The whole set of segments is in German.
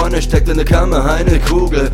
vorne steckt in der Kammer eine Kugel.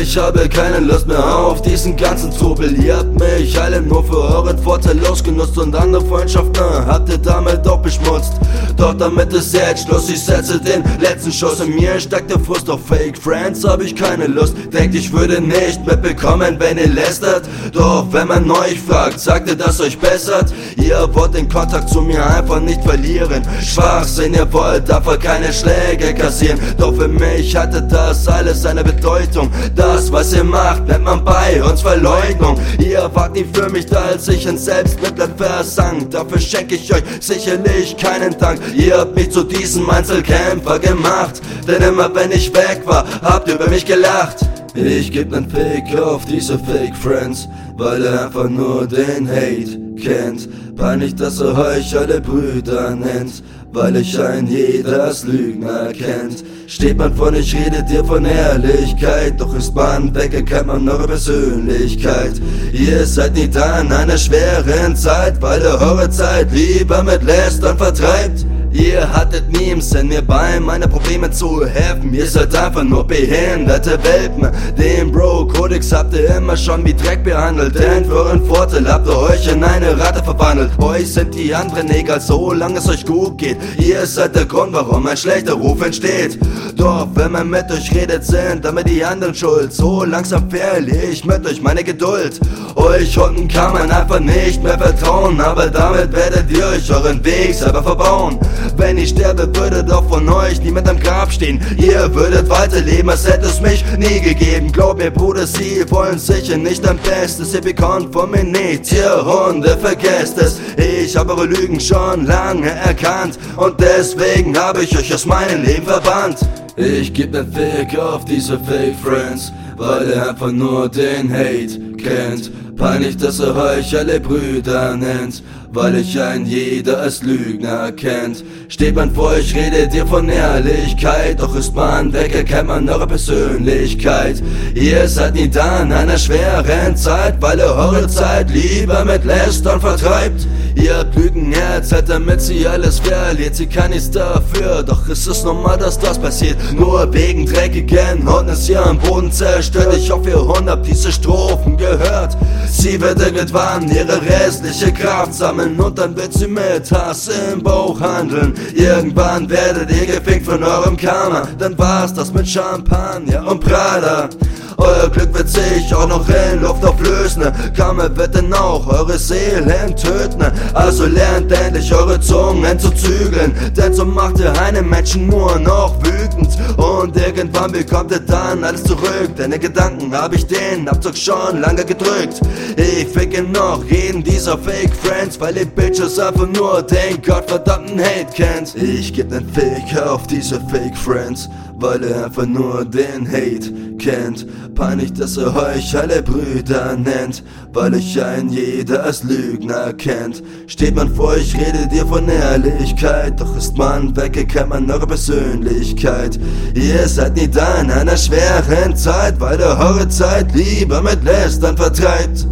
Ich habe keine Lust mehr auf diesen ganzen Trubel. Ihr habt mich alle nur für euren Vorteil ausgenutzt und andere Freundschaften habt ihr damit doch beschmutzt. Doch damit ist jetzt Schluss, ich setze den letzten Schuss in mir steckt der Frust auf Fake Friends, hab ich keine Lust. Denkt, ich würde nicht mitbekommen, wenn ihr lästert. Doch wenn man euch fragt, sagt ihr, dass euch bessert. Ihr wollt den Kontakt zu mir einfach nicht verlieren. Schwachsinn, ihr wollt dafür keine Schläge kassieren. Doch für mich hatte das alles eine Bedeutung. Das, was ihr macht, nennt man bei uns Verleugnung. Ihr wart nie für mich da, als ich in Selbstmitleid versank. Dafür schenke ich euch sicherlich keinen Dank. Ihr habt mich zu diesem Einzelkämpfer gemacht. Denn immer wenn ich weg war, habt ihr über mich gelacht. Ich geb nen Fake auf diese Fake Friends, weil er einfach nur den Hate kennt. Peinlich, dass er euch alle Brüder nennt, weil ich ein jeder als Lügner kennt. Steht man vor ich rede dir von Ehrlichkeit, doch ist man weg, erkennt man eure Persönlichkeit. Ihr seid da in einer schweren Zeit, weil ihr eure Zeit lieber mit Lästern vertreibt. Ihr hattet im Sinn, mir bei meinen Probleme zu helfen. Ihr seid einfach nur behinderte Welpen. Den Bro-Kodex habt ihr immer schon wie Dreck behandelt. Denn für euren Vorteil habt ihr euch in eine Ratte verwandelt. Euch sind die anderen egal, solange es euch gut geht. Ihr seid der Grund, warum ein schlechter Ruf entsteht. Doch wenn man mit euch redet, sind damit die anderen schuld. So langsam verliere ich mit euch meine Geduld. Euch unten kann man einfach nicht mehr vertrauen, aber damit werdet ihr euch euren Weg selber verbauen. Wenn ich sterbe, würde doch von euch niemand am Grab stehen. Ihr würdet weiterleben, als hätte es mich nie gegeben. Glaub mir, Bruder, sie wollen sicher nicht am Bestes. Ihr bekommt von mir nichts, ihr Hunde, vergesst es. Ich habe eure Lügen schon lange erkannt und deswegen habe ich euch aus meinem Leben verbannt. Ich geb nen Fick auf diese Fake Friends, weil er einfach nur den Hate kennt. Peinlich, dass er euch alle Brüder nennt, weil ich ein jeder als Lügner kennt. Steht man vor euch, redet ihr von Ehrlichkeit, doch ist man weg, erkennt man eure Persönlichkeit. Ihr seid nie da in einer schweren Zeit, weil ihr eure Zeit lieber mit Lästern vertreibt. Ihr Lügenherz, halt damit sie alles verliert, sie kann nichts dafür, doch es ist normal, dass das passiert. Nur wegen dreckigen Hunden ist ihr am Boden zerstört, ich hoffe ihr Hund habt diese Strophen gehört. Sie wird irgendwann ihre restliche Kraft sammeln und dann wird sie mit Hass im Bauch handeln. Irgendwann werdet ihr gefickt von eurem Karma, dann war's das mit Champagner und Prada. Euer Glück wird sich auch noch in Luft auflösen. Kammer wird dann auch eure Seelen töten. Also lernt endlich eure Zungen zu zügeln. Denn so macht ihr einen Menschen nur noch wütend. Und irgendwann bekommt ihr dann alles zurück. Deine Gedanken hab ich den Abzug schon lange gedrückt. Ich ficke noch jeden dieser Fake Friends, weil ihr Bitches einfach nur den gottverdammten Hate kennt. Ich geb nen Fick auf diese Fake Friends, weil er einfach nur den Hate kennt. Peinlich, dass er euch alle Brüder nennt, weil euch ein jeder als Lügner kennt. Steht man vor euch, redet ihr von Ehrlichkeit, doch ist man weg, erkennt man eure Persönlichkeit. Ihr seid nie da in einer schweren Zeit, weil ihr eure Zeit lieber mit Lästern vertreibt.